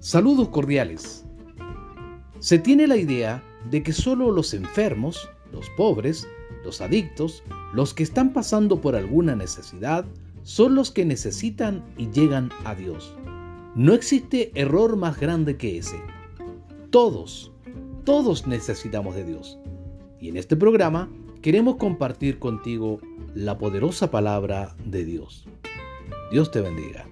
Saludos cordiales. Se tiene la idea de que solo los enfermos, los pobres, los adictos, los que están pasando por alguna necesidad, son los que necesitan y llegan a Dios. No existe error más grande que ese. Todos, todos necesitamos de Dios. Y en este programa queremos compartir contigo la poderosa palabra de Dios. Dios te bendiga.